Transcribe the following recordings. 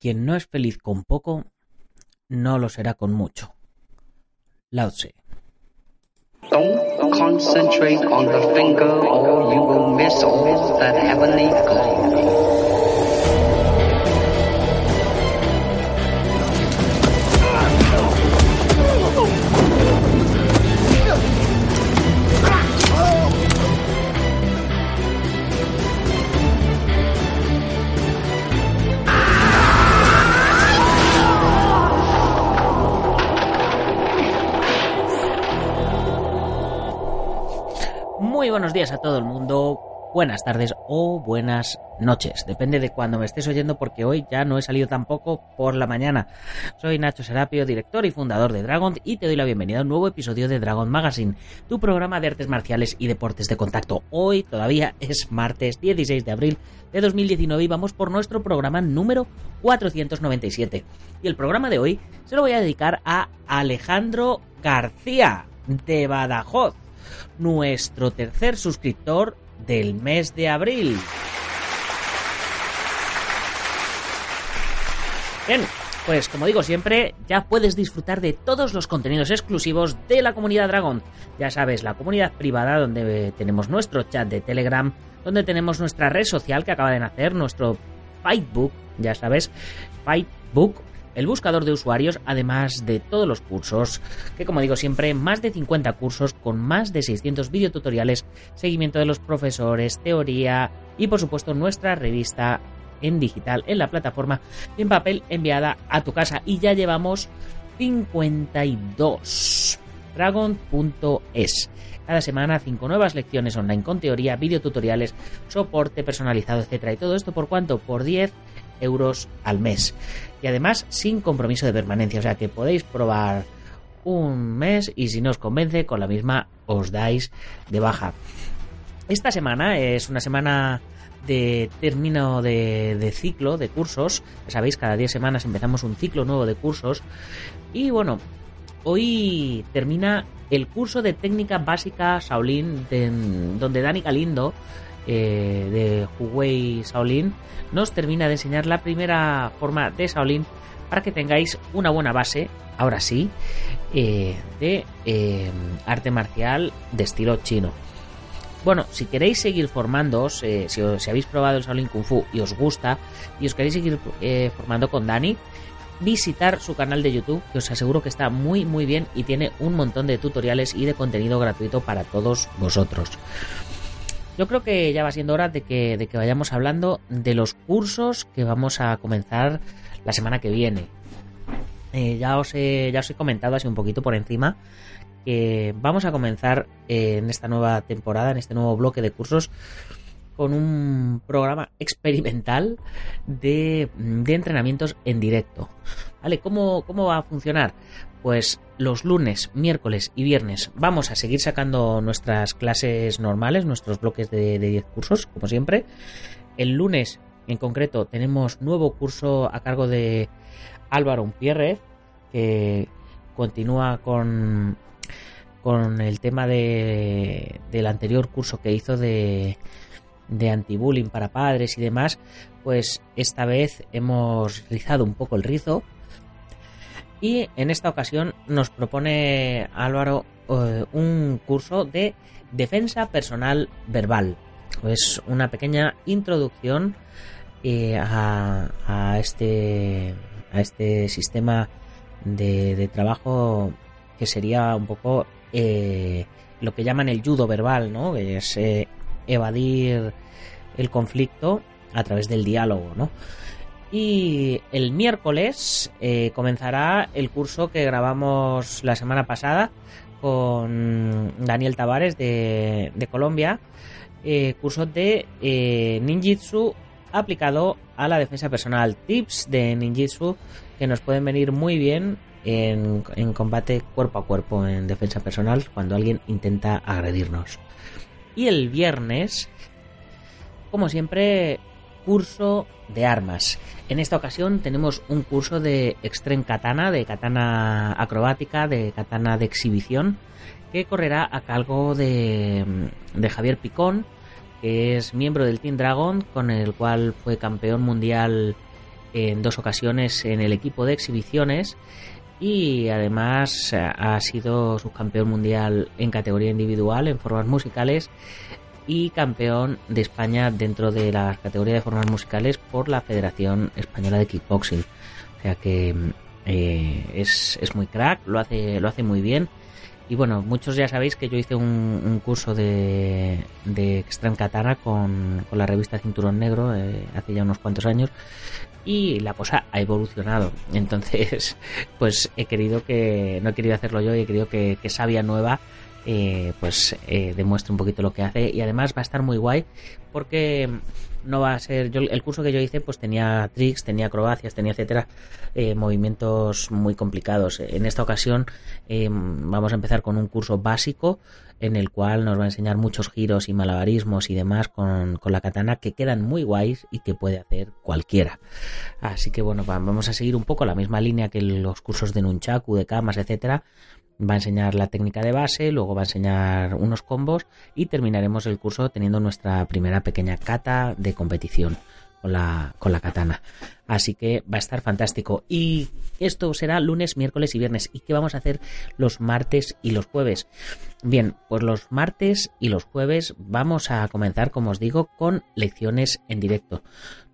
Quien no es feliz con poco, no lo será con mucho. Will. Todo el mundo, buenas tardes o buenas noches, depende de cuando me estés oyendo porque hoy ya no he salido tampoco por la mañana. Soy Nacho Serapio, director y fundador de Dragon y te doy la bienvenida a un nuevo episodio de Dragon Magazine, tu programa de artes marciales y deportes de contacto. Hoy todavía es martes 16 de abril de 2019 y vamos por nuestro programa número 497. Y el programa de hoy se lo voy a dedicar a Alejandro García de Badajoz nuestro tercer suscriptor del mes de abril. Bien, pues como digo siempre, ya puedes disfrutar de todos los contenidos exclusivos de la comunidad Dragon. Ya sabes, la comunidad privada donde tenemos nuestro chat de Telegram, donde tenemos nuestra red social que acaba de nacer, nuestro Fightbook, ya sabes, Fightbook el buscador de usuarios, además de todos los cursos, que como digo siempre, más de 50 cursos con más de 600 videotutoriales, seguimiento de los profesores, teoría y por supuesto nuestra revista en digital en la plataforma en papel enviada a tu casa y ya llevamos 52 dragon.es cada semana cinco nuevas lecciones online con teoría, videotutoriales, soporte personalizado, etcétera. Y todo esto por cuánto? Por 10 euros al mes. Y además sin compromiso de permanencia. O sea que podéis probar un mes y si no os convence, con la misma os dais de baja. Esta semana es una semana de término de, ciclo de cursos. Ya sabéis, cada 10 semanas empezamos un ciclo nuevo de cursos. Y bueno, hoy termina el curso de técnica básica Shaolin, de, donde Dani Galindo eh, de Huawei Shaolin nos termina de enseñar la primera forma de Shaolin para que tengáis una buena base, ahora sí, eh, de eh, arte marcial de estilo chino. Bueno, si queréis seguir formándoos, si, si, habéis probado el Shaolin Kung Fu y os gusta, y os queréis seguir formando con Dani, visitar su canal de YouTube, que os aseguro que está muy muy bien y tiene un montón de tutoriales y de contenido gratuito para todos vosotros. Yo creo que ya va siendo hora de que, de que vayamos hablando de los cursos que vamos a comenzar la semana que viene. Eh, ya, os he, ya os he comentado así un poquito por encima que vamos a comenzar eh, en esta nueva temporada, en este nuevo bloque de cursos, con un programa experimental de, de entrenamientos en directo. ¿Vale? ¿Cómo, ¿Cómo va a funcionar? Pues los lunes, miércoles y viernes vamos a seguir sacando nuestras clases normales, nuestros bloques de, de 10 cursos, como siempre. El lunes, en concreto, tenemos nuevo curso a cargo de Álvaro Umpierre, que continúa con, con el tema de, del anterior curso que hizo de, de anti-bullying para padres y demás, pues esta vez hemos rizado un poco el rizo y en esta ocasión nos propone Álvaro eh, un curso de defensa personal verbal. Es una pequeña introducción eh, a, a, este, a este sistema de, trabajo que sería un poco eh, lo que llaman el judo verbal, ¿no? Que es evadir el conflicto a través del diálogo, ¿no? Y el miércoles eh, comenzará el curso que grabamos la semana pasada con Daniel Tavares de, Colombia, eh, curso de eh, ninjitsu aplicado a la defensa personal. Tips de ninjitsu que nos pueden venir muy bien en, en, combate cuerpo a cuerpo en defensa personal cuando alguien intenta agredirnos. Y el viernes, como siempre, curso de armas. En esta ocasión tenemos un curso de Extreme Katana, de katana acrobática, de katana de exhibición, que correrá a cargo de, de Javier Picón, que es miembro del Team Dragon, con el cual fue campeón mundial en dos ocasiones en el equipo de exhibiciones y además ha sido subcampeón mundial en categoría individual en formas musicales y campeón de España dentro de la categoría de formas musicales por la Federación Española de Kickboxing. O sea que eh, es, es, muy crack, lo hace, lo hace muy bien y bueno, muchos ya sabéis que yo hice un, curso de, de Extreme Katana con, la revista Cinturón Negro eh, hace ya unos cuantos años y la cosa ha evolucionado. Entonces, pues he querido que, no he querido hacerlo yo, he querido que, que Sabia Nueva eh, pues eh, demuestre un poquito lo que hace. Y además va a estar muy guay porque no va a ser yo el curso que yo hice pues tenía tricks tenía acrobacias tenía etcétera eh, movimientos muy complicados. En esta ocasión vamos a empezar con un curso básico en el cual nos va a enseñar muchos giros y malabarismos y demás con, con la katana que quedan muy guays y que puede hacer cualquiera. Así que bueno vamos a seguir un poco la misma línea que los cursos de nunchaku de kamas etcétera va a enseñar la técnica de base, luego va a enseñar unos combos y terminaremos el curso teniendo nuestra primera pequeña kata de competición con la, con la katana. Así que va a estar fantástico. Y esto será lunes, miércoles y viernes. ¿Y qué vamos a hacer los martes y los jueves? Bien, pues los martes y los jueves vamos a comenzar, como os digo, con lecciones en directo.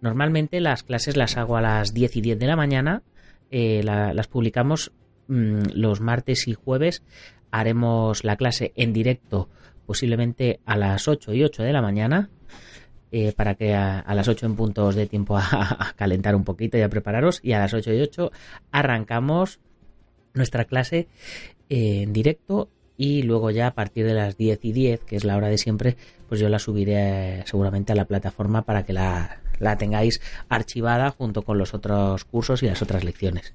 Normalmente las clases las hago a las 10 y 10 de la mañana. Eh, las publicamos los martes y jueves haremos la clase en directo posiblemente a las 8 y 8 de la mañana eh, para que a, las 8 en punto os dé tiempo a, calentar un poquito y a prepararos. Y a las 8 y 8 arrancamos nuestra clase eh, en directo y luego ya a partir de las 10 y 10 que es la hora de siempre pues yo la subiré seguramente a la plataforma para que la, la tengáis archivada junto con los otros cursos y las otras lecciones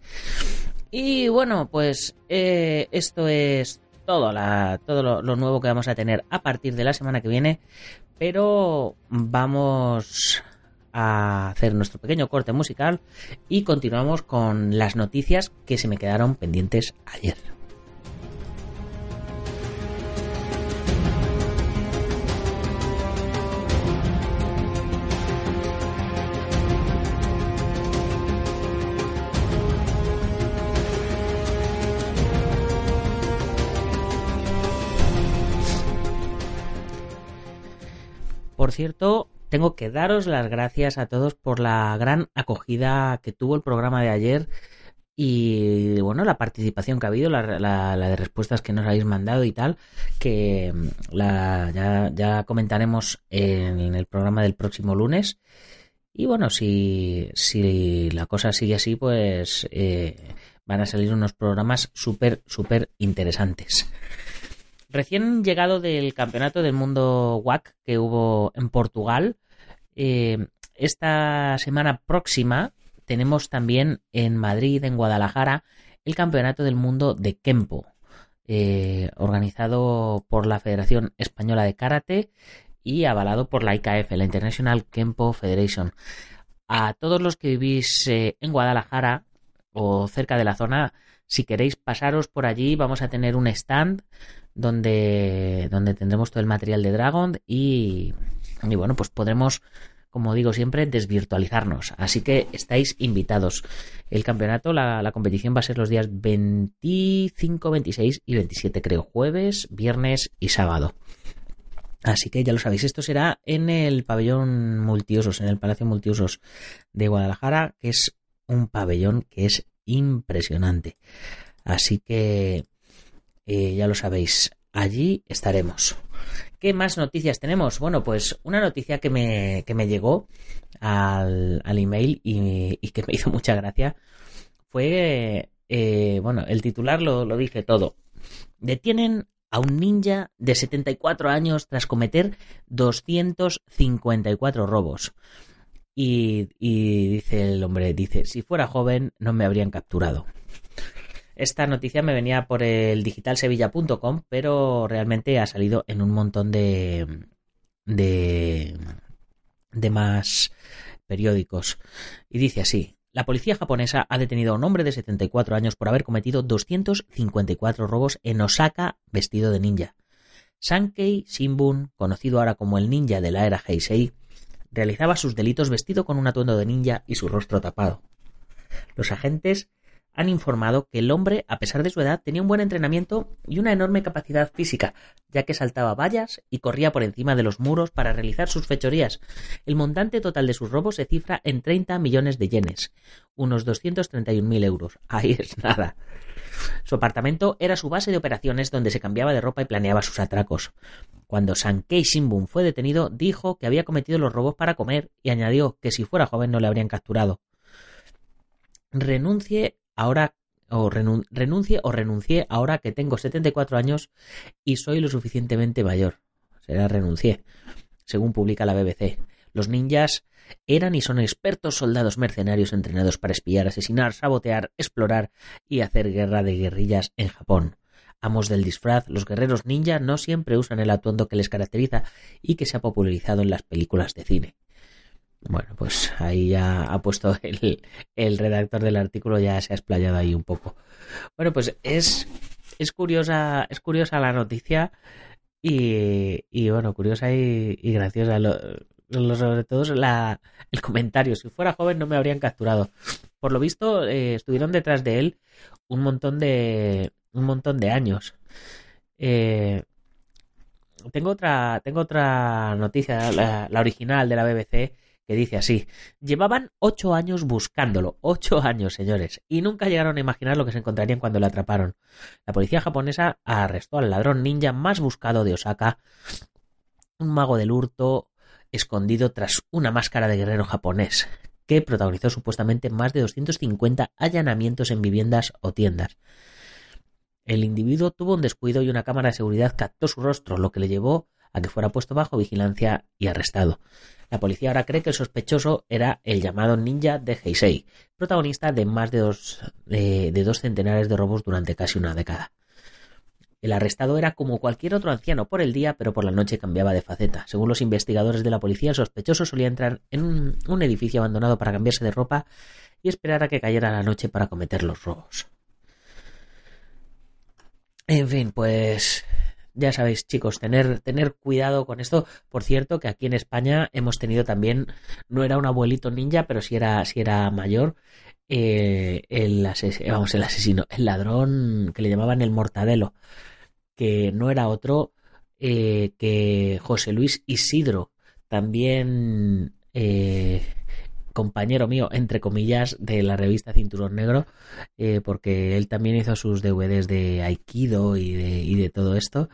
y bueno, pues eh, esto es todo, la, todo lo, lo, nuevo que vamos a tener a partir de la semana que viene. Pero vamos a hacer nuestro pequeño corte musical y continuamos con las noticias que se me quedaron pendientes ayer. Por cierto, tengo que daros las gracias a todos por la gran acogida que tuvo el programa de ayer y bueno, la participación que ha habido, la, de respuestas que nos habéis mandado y tal, que mm, ya, comentaremos en el programa del próximo lunes. Y bueno, si, si la cosa sigue así, pues eh, van a salir unos programas súper, súper interesantes. Recién llegado del Campeonato del Mundo WAC que hubo en Portugal, eh, esta semana próxima tenemos también en Madrid, en Guadalajara, el Campeonato del Mundo de Kempo, eh, organizado por la Federación Española de Karate y avalado por la IKF, la International Kempo Federation. A todos los que vivís eh, en Guadalajara o cerca de la zona, si queréis pasaros por allí, vamos a tener un stand donde, donde tendremos todo el material de Dragon y, y bueno, pues podremos como digo siempre, desvirtualizarnos. Así que estáis invitados. El campeonato, la, la, competición va a ser los días 25, 26 y 27, creo, jueves, viernes y sábado. Así que ya lo sabéis, esto será en el pabellón multiusos, en el Palacio Multiusos de Guadalajara, que es un pabellón que es impresionante. Así que eh, ya lo sabéis, allí estaremos. ¿Qué más noticias tenemos? Bueno, pues una noticia que me, que me llegó al, al email y, que me hizo mucha gracia fue, eh, bueno, el titular lo, lo dice todo. Detienen a un ninja de 74 años tras cometer 254 robos. Y, y dice el hombre, dice, si fuera joven no me habrían capturado. Esta noticia me venía por el digitalsevilla.com, pero realmente ha salido en un montón de, de, de más periódicos. Y dice así, la policía japonesa ha detenido a un hombre de 74 años por haber cometido 254 robos en Osaka vestido de ninja. Sankei Shimbun, conocido ahora como el ninja de la era Heisei, realizaba sus delitos vestido con un atuendo de ninja y su rostro tapado. Los agentes han informado que el hombre, a pesar de su edad, tenía un buen entrenamiento y una enorme capacidad física, ya que saltaba vallas y corría por encima de los muros para realizar sus fechorías. El montante total de sus robos se cifra en 30 millones de yenes, unos 231.000 euros. Ahí es nada. Su apartamento era su base de operaciones donde se cambiaba de ropa y planeaba sus atracos. Cuando Sankei Shimbun fue detenido, dijo que había cometido los robos para comer y añadió que si fuera joven no le habrían capturado. Renuncie ahora o renuncie o renuncié ahora que tengo 74 años y soy lo suficientemente mayor. Será renuncié, según publica la BBC. Los ninjas eran y son expertos soldados mercenarios entrenados para espiar, asesinar, sabotear, explorar y hacer guerra de guerrillas en Japón. Amos del disfraz, los guerreros ninja no siempre usan el atuendo que les caracteriza y que se ha popularizado en las películas de cine. Bueno, pues ahí ya ha puesto el, el redactor del artículo, ya se ha explayado ahí un poco. Bueno, pues es, es curiosa, es curiosa la noticia y, y bueno, curiosa y, graciosa. sobre todo el comentario. Si fuera joven no me habrían capturado. Por lo visto, eh, estuvieron detrás de él un montón de, un montón de años. Eh, tengo otra, tengo otra noticia, la, la, original de la BBC, que dice así, llevaban ocho años buscándolo, ocho años, señores, y nunca llegaron a imaginar lo que se encontrarían cuando lo atraparon. La policía japonesa arrestó al ladrón ninja más buscado de Osaka, un mago del hurto escondido tras una máscara de guerrero japonés, que protagonizó supuestamente más de 250 allanamientos en viviendas o tiendas. El individuo tuvo un descuido y una cámara de seguridad captó su rostro, lo que le llevó a que fuera puesto bajo vigilancia y arrestado. La policía ahora cree que el sospechoso era el llamado ninja de Heisei, protagonista de más de dos, de, dos centenares de robos durante casi una década. El arrestado era como cualquier otro anciano por el día, pero por la noche cambiaba de faceta. Según los investigadores de la policía, el sospechoso solía entrar en un, un, edificio abandonado para cambiarse de ropa y esperar a que cayera la noche para cometer los robos. En fin, pues ya sabéis, chicos, tener, tener cuidado con esto. Por cierto, que aquí en España hemos tenido también, no era un abuelito ninja, pero sí era, sí era mayor, eh, el, vamos, el asesino, el ladrón que le llamaban el mortadelo, que no era otro eh, que José Luis Isidro, también eh, compañero mío, entre comillas, de la revista Cinturón Negro, eh, porque él también hizo sus DVDs de Aikido y de, todo esto.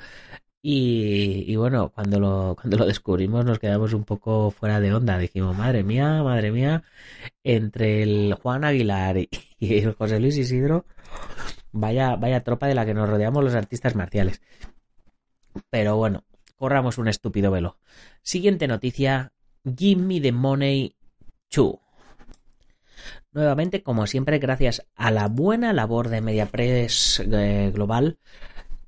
Y, bueno, cuando lo, cuando lo descubrimos nos quedamos un poco fuera de onda. Dijimos, madre mía, madre mía, entre el Juan Aguilar y, el José Luis Isidro, vaya, vaya tropa de la que nos rodeamos los artistas marciales. Pero bueno, corramos un estúpido velo. Siguiente noticia. Give me the money Nuevamente, como siempre, gracias a la buena labor de MediaPress eh, Global,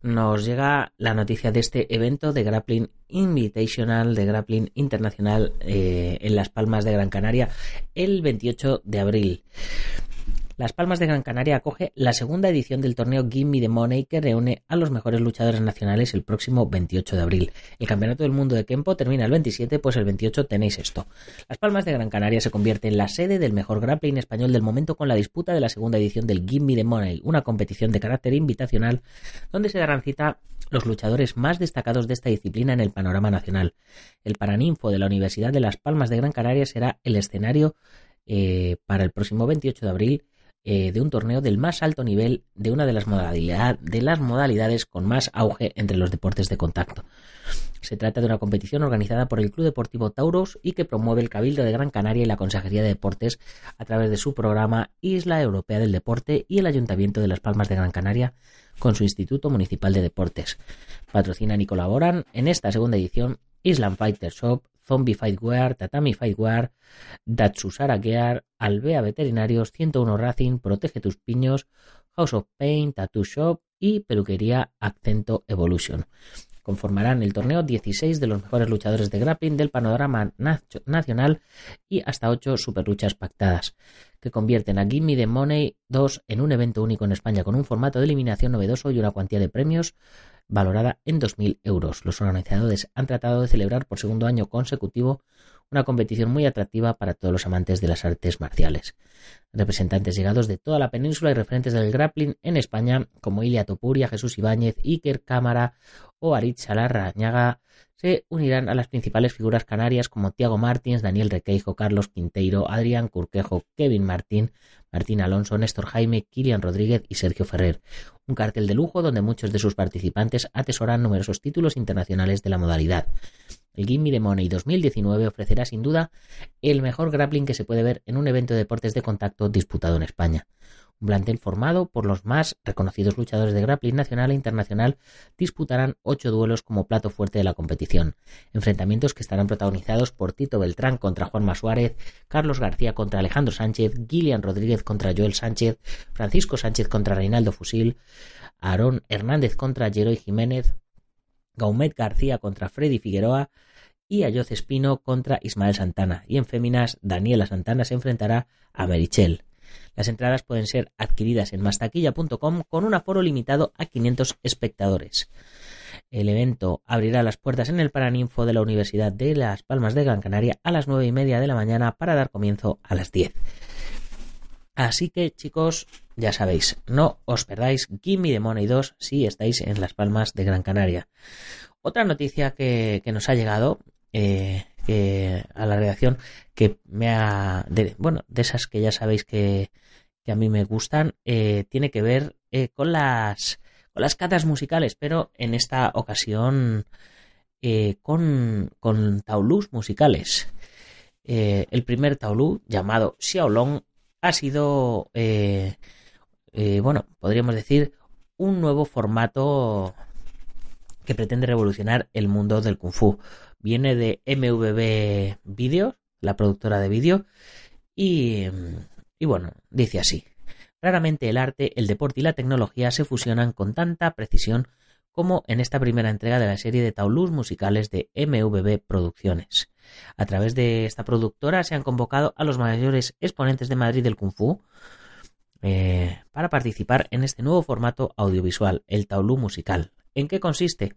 nos llega la noticia de este evento de Grappling Invitational, de Grappling Internacional eh, en Las Palmas de Gran Canaria, el 28 de abril. Las Palmas de Gran Canaria acoge la segunda edición del torneo Give Me the Money que reúne a los mejores luchadores nacionales el próximo 28 de abril. El Campeonato del Mundo de Kempo termina el 27, pues el 28 tenéis esto. Las Palmas de Gran Canaria se convierte en la sede del mejor grappling español del momento con la disputa de la segunda edición del Give Me the Money, una competición de carácter invitacional donde se darán cita los luchadores más destacados de esta disciplina en el panorama nacional. El Paraninfo de la Universidad de Las Palmas de Gran Canaria será el escenario eh, para el próximo 28 de abril eh, de un torneo del más alto nivel de una de las, de las modalidades con más auge entre los deportes de contacto. Se trata de una competición organizada por el Club Deportivo Tauros y que promueve el Cabildo de Gran Canaria y la Consejería de Deportes a través de su programa Isla Europea del Deporte y el Ayuntamiento de Las Palmas de Gran Canaria con su Instituto Municipal de Deportes. Patrocinan y colaboran en esta segunda edición Island Fighter Shop, Zombie Fightwear, Tatami Fightwear, Datsusara Gear, Albea Veterinarios, 101 Racing, Protege tus piños, House of Pain, Tattoo Shop y Peluquería Accento Evolution. Conformarán el torneo 16 de los mejores luchadores de grappling del panorama nacional y hasta 8 superluchas pactadas, que convierten a Gimme the Money 2 en un evento único en España con un formato de eliminación novedoso y una cuantía de premios valorada en 2.000 euros. Los organizadores han tratado de celebrar por segundo año consecutivo una competición muy atractiva para todos los amantes de las artes marciales. Representantes llegados de toda la península y referentes del grappling en España, como Ilia Topuria, Jesús Ibáñez, Iker Cámara o Aritz Salarrañaga, se unirán a las principales figuras canarias como Tiago Martins, Daniel Requeijo, Carlos Quinteiro, Adrián Curquejo, Kevin Martín, Martín Alonso, Néstor Jaime, Kilian Rodríguez y Sergio Ferrer. Un cartel de lujo donde muchos de sus participantes atesoran numerosos títulos internacionales de la modalidad. El Gimme de Money 2019 ofrecerá sin duda el mejor grappling que se puede ver en un evento de deportes de contacto disputado en España. Un plantel formado por los más reconocidos luchadores de grappling nacional e internacional disputarán ocho duelos como plato fuerte de la competición. Enfrentamientos que estarán protagonizados por Tito Beltrán contra Juanma Suárez, Carlos García contra Alejandro Sánchez, Gillian Rodríguez contra Joel Sánchez, Francisco Sánchez contra Reinaldo Fusil, Aarón Hernández contra Jeroy Jiménez, Gaumet García contra Freddy Figueroa, y Ayoz Espino contra Ismael Santana. Y en féminas, Daniela Santana se enfrentará a Merichel. Las entradas pueden ser adquiridas en mastaquilla.com con un aforo limitado a 500 espectadores. El evento abrirá las puertas en el Paraninfo de la Universidad de Las Palmas de Gran Canaria a las nueve y media de la mañana para dar comienzo a las 10. Así que chicos, ya sabéis, no os perdáis Gimme the Money 2 si estáis en Las Palmas de Gran Canaria. Otra noticia que, que nos ha llegado eh, que a la redacción que me ha de, bueno de esas que ya sabéis que, a mí me gustan eh, tiene que ver eh, con las con las catas musicales pero en esta ocasión con con taulús musicales. El primer taulú llamado Xiaolong ha sido bueno podríamos decir un nuevo formato que pretende revolucionar el mundo del kung fu viene de MVB Video, la productora de vídeo, y, bueno, dice así. Raramente el arte, el deporte y la tecnología se fusionan con tanta precisión como en esta primera entrega de la serie de taulús musicales de MVB Producciones. A través de esta productora se han convocado a los mayores exponentes de Madrid del Kung Fu eh, para participar en este nuevo formato audiovisual, el taulú musical. ¿En qué consiste?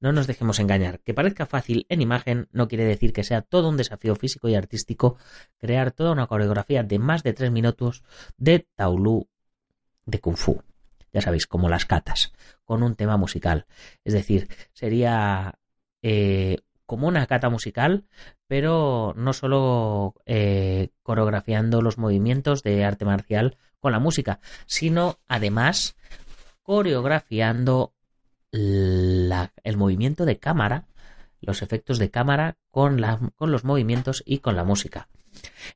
No nos dejemos engañar. Que parezca fácil en imagen no quiere decir que sea todo un desafío físico y artístico crear toda una coreografía de más de tres minutos de taulú de kung fu. Ya sabéis, como las catas, con un tema musical. Es decir, sería eh, como una cata musical, pero no solo eh, coreografiando los movimientos de arte marcial con la música, sino además coreografiando el movimiento de cámara, los efectos de cámara con, los movimientos y con la música.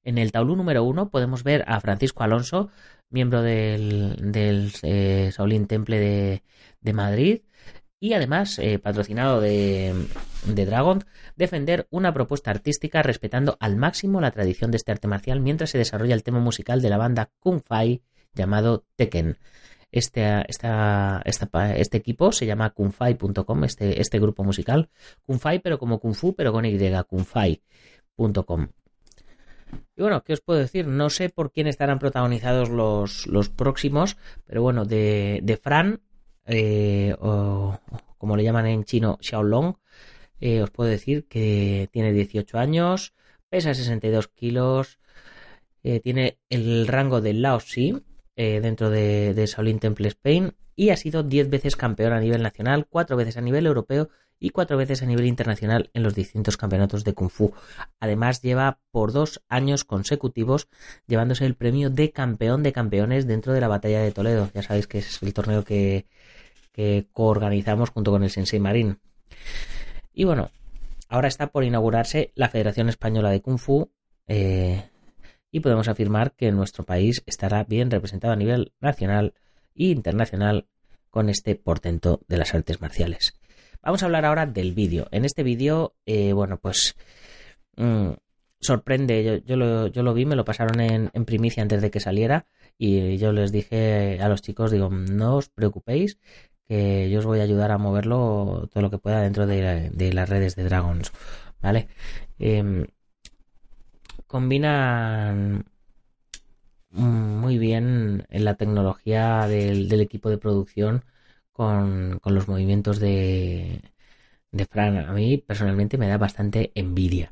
En el tablú número uno podemos ver a Francisco Alonso, miembro del, del eh, Shaolin Temple de, de, Madrid y además eh, patrocinado de, de, Dragon, defender una propuesta artística respetando al máximo la tradición de este arte marcial mientras se desarrolla el tema musical de la banda Kung Fai llamado Tekken. Este, esta, este equipo se llama kunfai.com, este, este grupo musical. Kunfai, pero como Kung Fu, pero con Y, kunfai.com. Y bueno, ¿qué os puedo decir? No sé por quién estarán protagonizados los, los próximos, pero bueno, de, de Fran, eh, o como le llaman en chino, Xiaolong, eh, os puedo decir que tiene 18 años, pesa 62 kilos, eh, tiene el rango de Laosi, eh, dentro de, de Shaolin Temple Spain y ha sido 10 veces campeón a nivel nacional, 4 veces a nivel europeo y 4 veces a nivel internacional en los distintos campeonatos de Kung Fu. Además lleva por dos años consecutivos llevándose el premio de campeón de campeones dentro de la batalla de Toledo. Ya sabéis que es el torneo que, que coorganizamos junto con el Sensei Marín. Y bueno, ahora está por inaugurarse la Federación Española de Kung Fu. Eh, y podemos afirmar que nuestro país estará bien representado a nivel nacional e internacional con este portento de las artes marciales. Vamos a hablar ahora del vídeo. En este vídeo, eh, bueno, pues mm, sorprende. Yo, yo, lo, vi, me lo pasaron en, primicia antes de que saliera y yo les dije a los chicos, digo, no os preocupéis, que yo os voy a ayudar a moverlo todo lo que pueda dentro de, de las redes de Dragons, ¿vale? Eh, combinan muy bien en la tecnología del, equipo de producción con, los movimientos de, de Fran. A mí personalmente me da bastante envidia.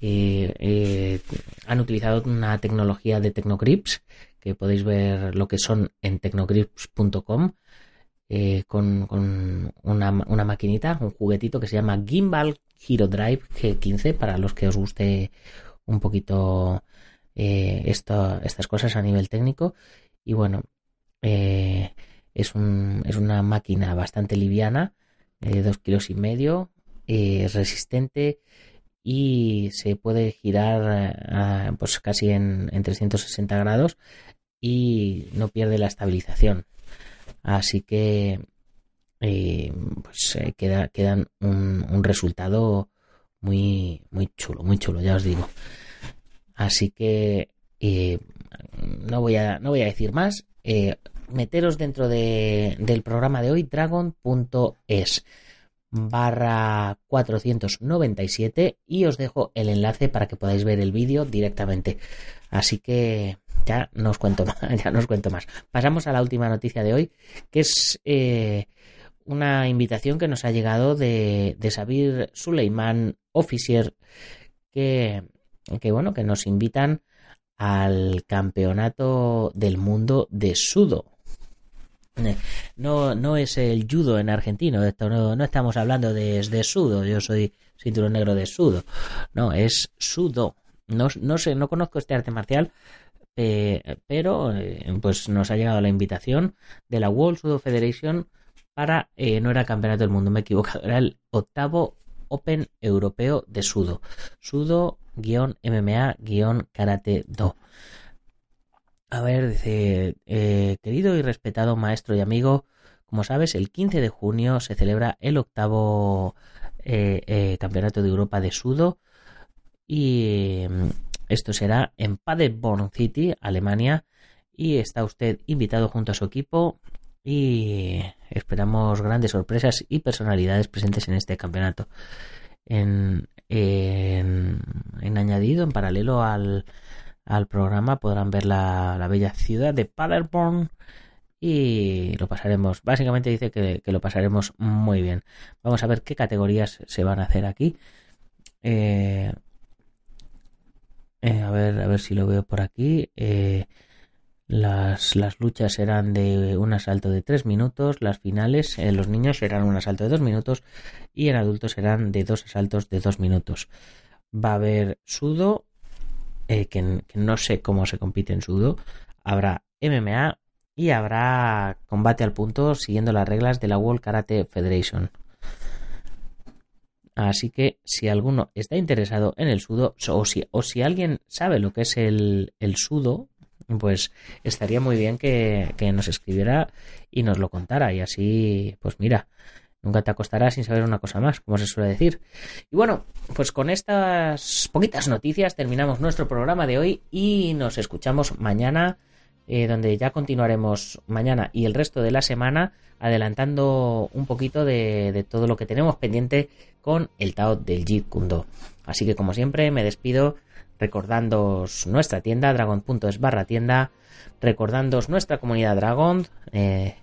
Eh, eh, han utilizado una tecnología de Tecnogrips que podéis ver lo que son en tecnogrips.com eh, con, con una, una, maquinita, un juguetito que se llama Gimbal Hero Drive G15 para los que os guste un poquito eh, esto, estas cosas a nivel técnico y bueno eh, es, un, es una máquina bastante liviana de dos kilos y medio es resistente y se puede girar pues casi en, en 360 grados y no pierde la estabilización. Así que eh, pues eh, queda, quedan un, resultado muy, muy chulo, muy chulo, ya os digo. Así que eh, no, voy a, no voy a decir más. Eh, meteros dentro de, del programa de hoy, dragon.es barra 497 y os dejo el enlace para que podáis ver el vídeo directamente. Así que ya no os cuento más, ya no os cuento más. Pasamos a la última noticia de hoy, que es eh, una invitación que nos ha llegado de, de Sabir Suleiman Officier, que, que bueno, que nos invitan al campeonato del mundo de sudo. No, no es el judo en argentino, esto no, no estamos hablando de, de sudo, yo soy cinturón negro de sudo, no, es sudo. No, no sé, no conozco este arte marcial, eh, pero eh, pues nos ha llegado la invitación de la World Sudo Federation para, eh, no era campeonato del mundo, me he equivocado, era el octavo Open Europeo de Sudo, Sudo-MMA-Karate Do. A ver, dice, eh, querido y respetado maestro y amigo, como sabes, el 15 de junio se celebra el octavo eh, Campeonato de Europa de Sudo y mm, esto será en Paderborn City, Alemania, y está usted invitado junto a su equipo y esperamos grandes sorpresas y personalidades presentes en este campeonato. En, en, añadido, en paralelo al, al programa podrán ver la, la, bella ciudad de Paderborn y lo pasaremos. Básicamente dice que, que, lo pasaremos muy bien. Vamos a ver qué categorías se van a hacer aquí. Eh, eh, a ver, a ver si lo veo por aquí. Eh, las, las, luchas serán de un asalto de 3 minutos, las finales en los niños serán un asalto de 2 minutos y en adultos serán de dos asaltos de 2 minutos. Va a haber sudo, eh, que, que, no sé cómo se compite en sudo, habrá MMA y habrá combate al punto siguiendo las reglas de la World Karate Federation. Así que si alguno está interesado en el sudo o si, o si alguien sabe lo que es el, el sudo, pues estaría muy bien que, nos escribiera y nos lo contara. Y así, pues mira, nunca te acostarás sin saber una cosa más, como se suele decir. Y bueno, pues con estas poquitas noticias terminamos nuestro programa de hoy y nos escuchamos mañana. Eh, donde ya continuaremos mañana y el resto de la semana adelantando un poquito de, todo lo que tenemos pendiente con el Tao del Jeet Kune Así que como siempre me despido recordándoos nuestra tienda dragon.es barra tienda, recordándoos nuestra comunidad Dragon, eh,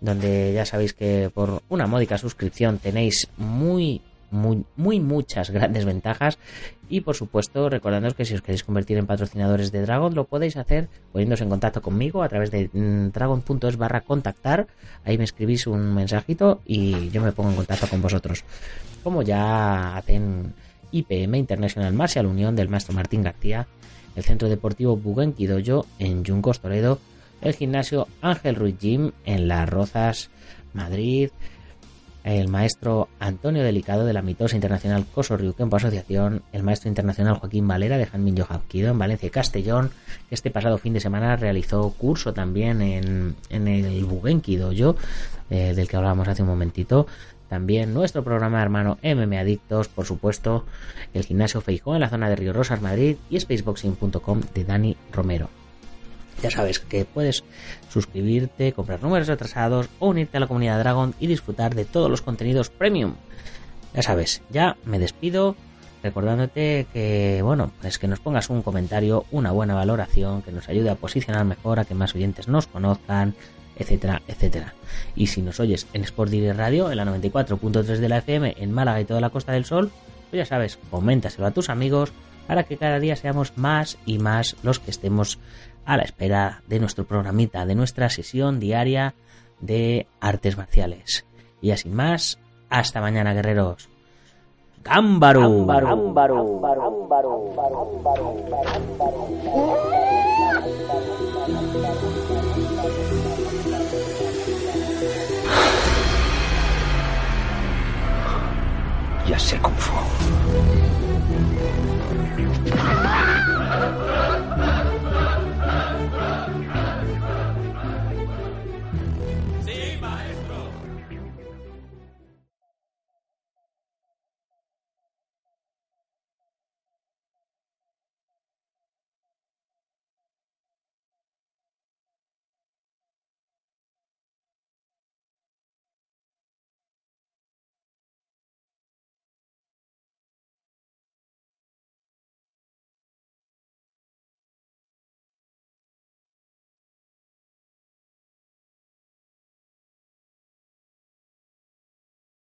donde ya sabéis que por una módica suscripción tenéis muy muy, muy muchas grandes ventajas. Y por supuesto recordándoos que si os queréis convertir en patrocinadores de Dragon lo podéis hacer poniéndose en contacto conmigo a través de mm, dragon.es barra contactar. Ahí me escribís un mensajito y yo me pongo en contacto con vosotros. Como ya hacen IPM International Martial Unión del maestro Martín García el centro deportivo Bugenki Dojo en Juncos Toledo el gimnasio Ángel Ruiz Gym en Las Rozas Madrid el maestro Antonio Delicado de la mitosa internacional Coso Ryukenpo Asociación, el maestro internacional Joaquín Valera de Janmin Yohapkido en Valencia y Castellón, que este pasado fin de semana realizó curso también en, en el Bugenki Dojo, eh, del que hablábamos hace un momentito. También nuestro programa hermano MM Adictos, por supuesto, el gimnasio Feijó en la zona de Río Rosas, Madrid y spaceboxing.com de Dani Romero. Ya sabes que puedes suscribirte, comprar números retrasados o unirte a la comunidad Dragon y disfrutar de todos los contenidos premium. Ya sabes, ya me despido recordándote que, bueno, pues que nos pongas un comentario, una buena valoración, que nos ayude a posicionar mejor, a que más oyentes nos conozcan, etcétera, etcétera. Y si nos oyes en Sport Direct Radio, en la 94.3 de la FM, en Málaga y toda la Costa del Sol, pues ya sabes, coméntaselo a tus amigos para que cada día seamos más y más los que estemos a la espera de nuestro programita, de nuestra sesión diaria de artes marciales. Y así más, hasta mañana, guerreros. ¡Gámbaro! 些功夫。